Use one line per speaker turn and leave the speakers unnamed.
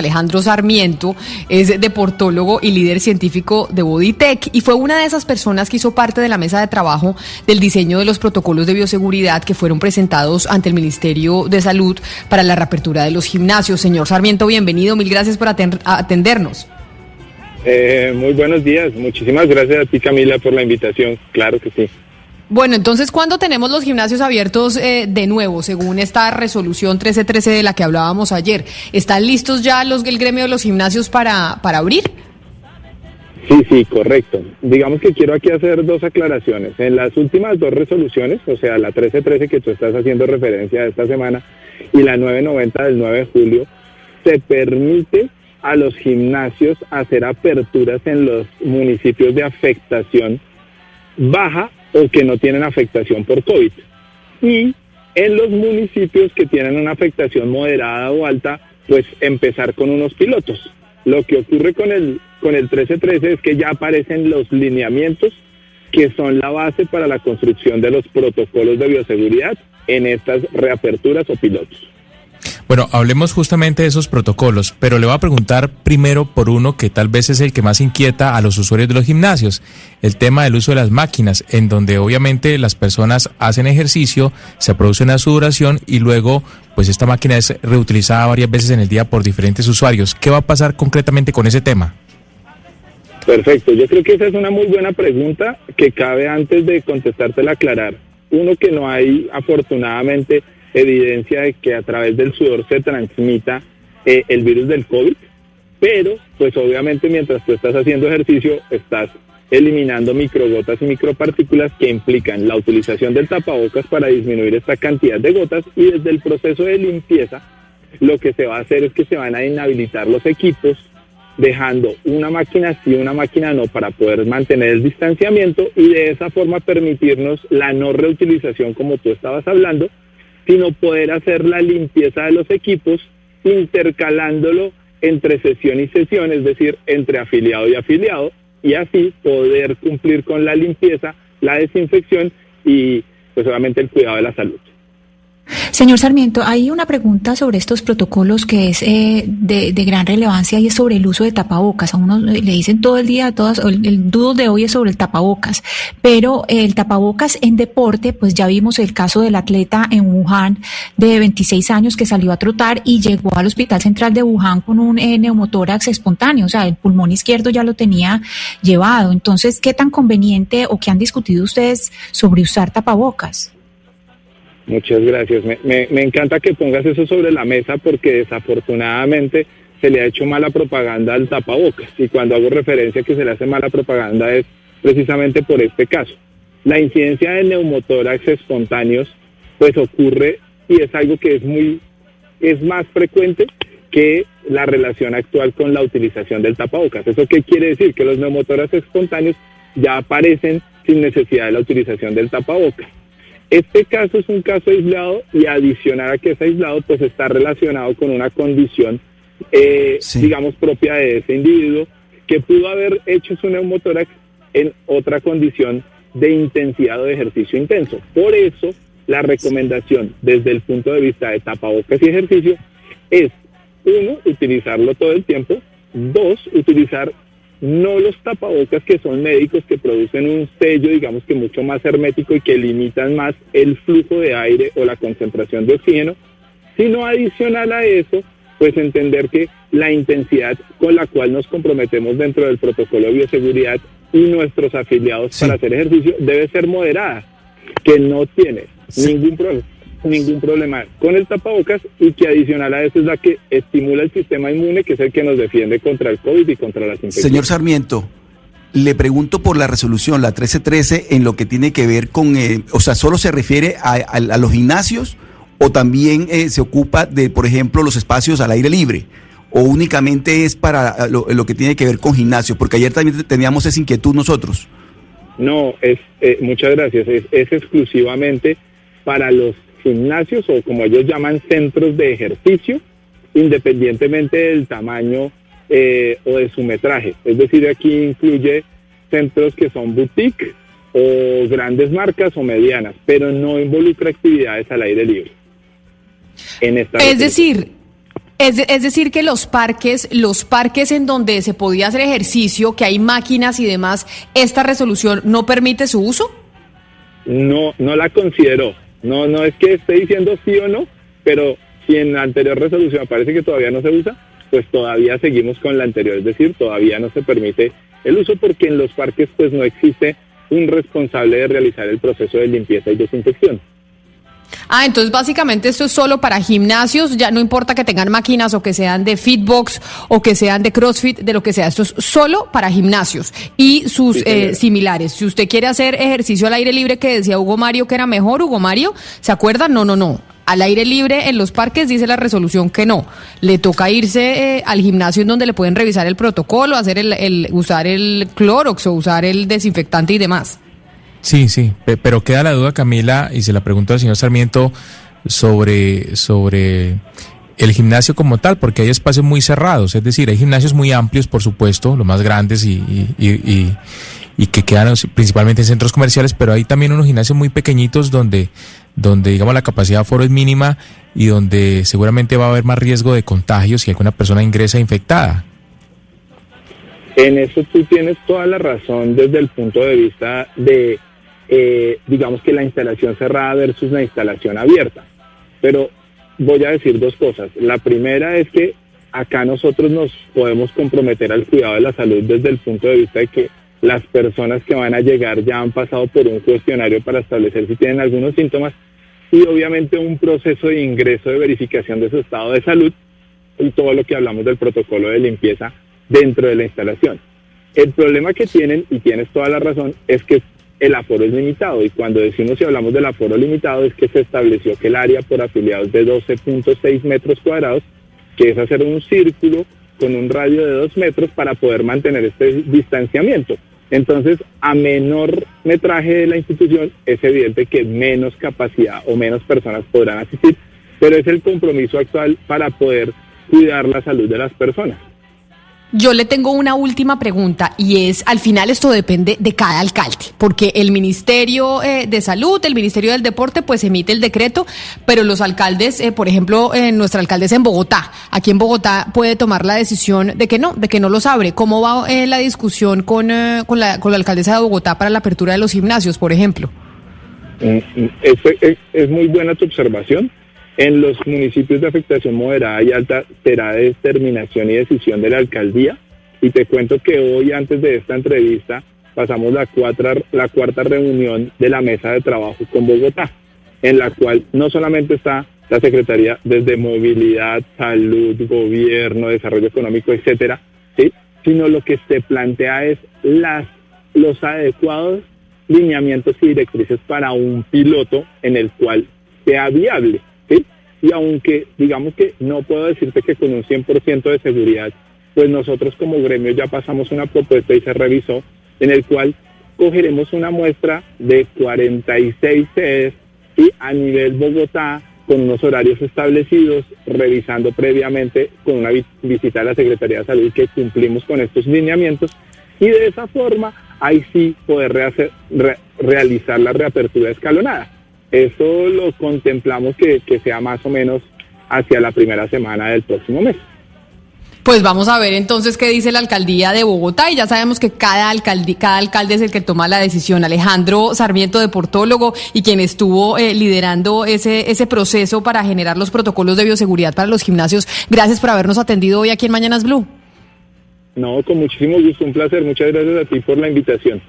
Alejandro Sarmiento es deportólogo y líder científico de Bodytech y fue una de esas personas que hizo parte de la mesa de trabajo del diseño de los protocolos de bioseguridad que fueron presentados ante el Ministerio de Salud para la reapertura de los gimnasios. Señor Sarmiento, bienvenido. Mil gracias por atendernos.
Eh, muy buenos días. Muchísimas gracias a ti, Camila, por la invitación. Claro que sí.
Bueno, entonces, ¿cuándo tenemos los gimnasios abiertos eh, de nuevo, según esta resolución 1313 de la que hablábamos ayer? ¿Están listos ya los el gremio de los gimnasios para, para abrir?
Sí, sí, correcto. Digamos que quiero aquí hacer dos aclaraciones. En las últimas dos resoluciones, o sea, la 1313 que tú estás haciendo referencia esta semana y la 990 del 9 de julio, se permite a los gimnasios hacer aperturas en los municipios de afectación baja o que no tienen afectación por COVID. Y en los municipios que tienen una afectación moderada o alta, pues empezar con unos pilotos. Lo que ocurre con el, con el 1313 es que ya aparecen los lineamientos que son la base para la construcción de los protocolos de bioseguridad en estas reaperturas o pilotos.
Bueno, hablemos justamente de esos protocolos, pero le voy a preguntar primero por uno que tal vez es el que más inquieta a los usuarios de los gimnasios, el tema del uso de las máquinas, en donde obviamente las personas hacen ejercicio, se produce una sudoración y luego pues esta máquina es reutilizada varias veces en el día por diferentes usuarios. ¿Qué va a pasar concretamente con ese tema?
Perfecto, yo creo que esa es una muy buena pregunta que cabe antes de contestártela aclarar. Uno que no hay afortunadamente evidencia de que a través del sudor se transmita eh, el virus del COVID, pero pues obviamente mientras tú estás haciendo ejercicio estás eliminando microgotas y micropartículas que implican la utilización del tapabocas para disminuir esta cantidad de gotas y desde el proceso de limpieza lo que se va a hacer es que se van a inhabilitar los equipos dejando una máquina sí, una máquina no para poder mantener el distanciamiento y de esa forma permitirnos la no reutilización como tú estabas hablando sino poder hacer la limpieza de los equipos intercalándolo entre sesión y sesión, es decir, entre afiliado y afiliado, y así poder cumplir con la limpieza, la desinfección y pues el cuidado de la salud.
Señor Sarmiento, hay una pregunta sobre estos protocolos que es eh, de, gran relevancia y es sobre el uso de tapabocas. A uno le dicen todo el día, todas, el, el dudo de hoy es sobre el tapabocas, pero el tapabocas en deporte, pues ya vimos el caso del atleta en Wuhan de 26 años que salió a trotar y llegó al Hospital Central de Wuhan con un eh, espontáneo, o sea, el pulmón izquierdo ya lo tenía llevado. Entonces, ¿qué tan conveniente o qué han discutido ustedes sobre usar tapabocas?
Muchas gracias. Me, encanta que pongas eso sobre la mesa porque desafortunadamente se le ha hecho mala propaganda al tapabocas y cuando hago referencia que se le hace mala propaganda es precisamente por este caso. La incidencia de neumotórax espontáneos pues ocurre y es algo que es muy es más frecuente que la relación actual con la utilización del tapabocas. ¿Eso qué quiere decir? Que los neumotórax espontáneos ya aparecen sin necesidad de la utilización del tapabocas. Este caso es un caso aislado y adicional a que es aislado, pues está relacionado con una condición, eh, digamos, propia de ese individuo que pudo haber hecho su neumotórax en otra condición de intensidad o de ejercicio intenso. Por eso, la recomendación desde el punto de vista de tapabocas y ejercicio es, uno, utilizarlo todo el tiempo, dos, utilizar no los tapabocas que son médicos que producen un sello, digamos que mucho más hermético y que limitan más el flujo de aire o la concentración de oxígeno, sino adicional a eso, pues entender que la intensidad con la cual nos comprometemos dentro del protocolo de bioseguridad y nuestros afiliados para hacer ejercicio debe ser moderada, que no tiene ningún problema ningún problema con el tapabocas y que adicional a eso es la que estimula el sistema inmune, que es el que nos defiende contra el COVID y contra las infecciones.
Señor Sarmiento, le pregunto por la resolución, la 1313, en lo que tiene que ver con, eh, o sea, ¿solo se refiere a, los gimnasios o también eh, se ocupa de, por ejemplo, los espacios al aire libre? ¿O únicamente es para eh, lo, que tiene que ver con gimnasios? Porque ayer también teníamos esa inquietud nosotros.
No, es muchas gracias. Es, es exclusivamente para los gimnasios o como ellos llaman centros de ejercicio, independientemente del tamaño eh, o de su metraje. Es decir, aquí incluye centros que son boutique o grandes marcas o medianas, pero no involucra actividades al aire libre.
es decir, Es, es, decir, que los parques, los parques en donde se podía hacer ejercicio, que hay máquinas y demás, ¿esta resolución no permite su uso?
No, no la considero. No, no es que esté diciendo sí o no, pero si en la anterior resolución parece que todavía no se usa, pues todavía seguimos con la anterior, es decir, todavía no se permite el uso porque en los parques pues no existe un responsable de realizar el proceso de limpieza y desinfección.
Ah, entonces básicamente esto es solo para gimnasios, ya no importa que tengan máquinas o que sean de Fitbox o que sean de CrossFit, de lo que sea, esto es solo para gimnasios y sus eh, similares. Si usted quiere hacer ejercicio al aire libre que decía Hugo Mario que era mejor, Hugo Mario, ¿se acuerda? No, no, no. Al aire libre en los parques dice la resolución que no. Le toca irse eh, al gimnasio en donde le pueden revisar el protocolo, hacer el, el usar el clorox o usar el desinfectante y demás.
Sí, sí, pero queda la duda, Camila, y se la pregunto al señor Sarmiento sobre, sobre el gimnasio como tal, porque hay espacios muy cerrados, es decir, hay gimnasios muy amplios, por supuesto, los más grandes y, y, y, que quedan principalmente en centros comerciales, pero hay también unos gimnasios muy pequeñitos donde, donde digamos, la capacidad de aforo es mínima y donde seguramente va a haber más riesgo de contagio si alguna persona ingresa infectada.
En eso tú tienes toda la razón desde el punto de vista de eh, digamos que la instalación cerrada versus la instalación abierta. Pero voy a decir dos cosas. La primera es que acá nosotros nos podemos comprometer al cuidado de la salud desde el punto de vista de que las personas que van a llegar ya han pasado por un cuestionario para establecer si tienen algunos síntomas y obviamente un proceso de ingreso de verificación de su estado de salud y todo lo que hablamos del protocolo de limpieza dentro de la instalación. El problema que tienen, y tienes toda la razón, es que el aforo es limitado. Y cuando decimos si hablamos del aforo limitado es que se estableció que el área por afiliados de 12.6 metros cuadrados, que es hacer un círculo con un radio de 2 metros para poder mantener este distanciamiento. Entonces, a menor metraje de la institución, es evidente que menos capacidad o menos personas podrán asistir, pero es el compromiso actual para poder cuidar la salud de las personas.
Yo le tengo una última pregunta y es, al final esto depende de cada alcalde, porque el Ministerio eh, de Salud, el Ministerio del Deporte, pues emite el decreto, pero los alcaldes, eh, por ejemplo, eh, nuestra alcaldesa en Bogotá, aquí en Bogotá puede tomar la decisión de que no, de que no los abre. ¿Cómo va la discusión con, con, la, con la alcaldesa de Bogotá para la apertura de los gimnasios, por ejemplo?
Mm, mm, es muy buena tu observación. En los municipios de afectación moderada y alta será determinación y decisión de la alcaldía. Y te cuento que hoy, antes de esta entrevista, pasamos la, la cuarta reunión de la mesa de trabajo con Bogotá, en la cual no solamente está la Secretaría desde movilidad, salud, gobierno, desarrollo económico, etcétera, ¿sí? sino lo que se plantea es las, los adecuados lineamientos y directrices para un piloto en el cual sea viable. Y aunque digamos que no puedo decirte que con un 100% de seguridad, pues nosotros como gremio ya pasamos una propuesta y se revisó en el cual cogeremos una muestra de 46 sedes y a nivel Bogotá con unos horarios establecidos, revisando previamente con una visita a la Secretaría de Salud que cumplimos con estos lineamientos y de esa forma ahí sí poder realizar la reapertura escalonada. Eso lo contemplamos que, sea más o menos hacia la primera semana del próximo mes.
Pues vamos a ver entonces qué dice la alcaldía de Bogotá y ya sabemos que cada, alcalde, cada alcalde es el que toma la decisión. Alejandro Sarmiento, deportólogo y quien estuvo eh, liderando ese, ese proceso para generar los protocolos de bioseguridad para los gimnasios. Gracias por habernos atendido hoy aquí en Mañanas Blue.
No, con muchísimo gusto, un placer. Muchas gracias a ti por la invitación.